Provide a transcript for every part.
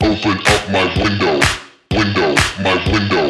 Open up my window, window, my window.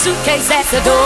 Suitcase at the door.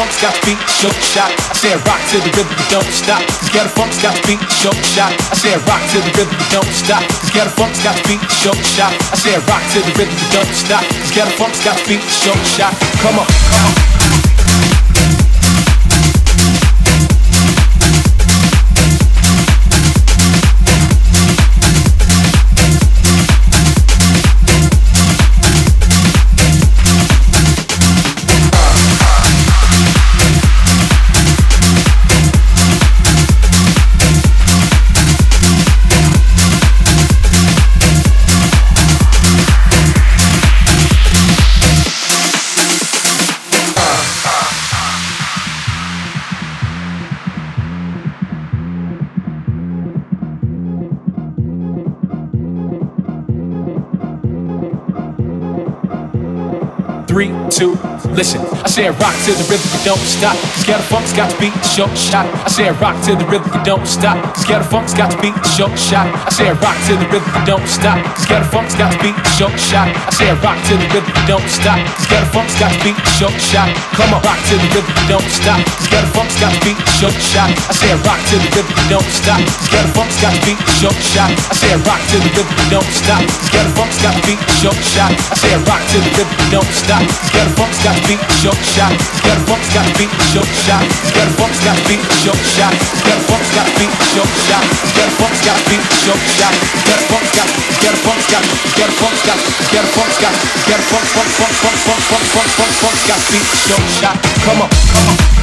Funk's got beat short shot. I said rock to the rhythm, don't stop. Cause get a funk's got beat short shot. I said rock to the rhythm, don't stop. Cause get a funk's got beat short shot. I said rock to the rhythm, don't stop. Cause get a funk's got beat short shot. Come on, come on. Listen. Said rock to the rhythm, you don't stop. Cause funk's got to beat the short shot. I said rock to the rhythm, you don't stop. Cause funk's got to beat the short shot. I said rock to the rhythm, you don't stop. Cause funk's got to beat the short shot. I said rock to the rhythm, you don't stop. Cause funk's got to beat the short shot. Come on, rock to the rhythm, you don't stop. Cause funk's got to beat the short shot. I said rock to the rhythm, you don't stop. Cause funk's got to beat the short shot. I said rock to the rhythm, you don't stop. Cause funk's got to beat the short shot. I said rock to the rhythm, you don't stop. Cause funk's got to beat the short shot. Cause get a funk's got to beat short shot. Cause get a funk's got to beat short shot. Cause get a funk's got to beat short shot. Cause get a funk's got to beat short shot. Cause get a funk's got get a funk's got get a funk's got get a funk's got get a funk funk funk funk funk funk funk funk funk's got beat the short shot. Come on, come on.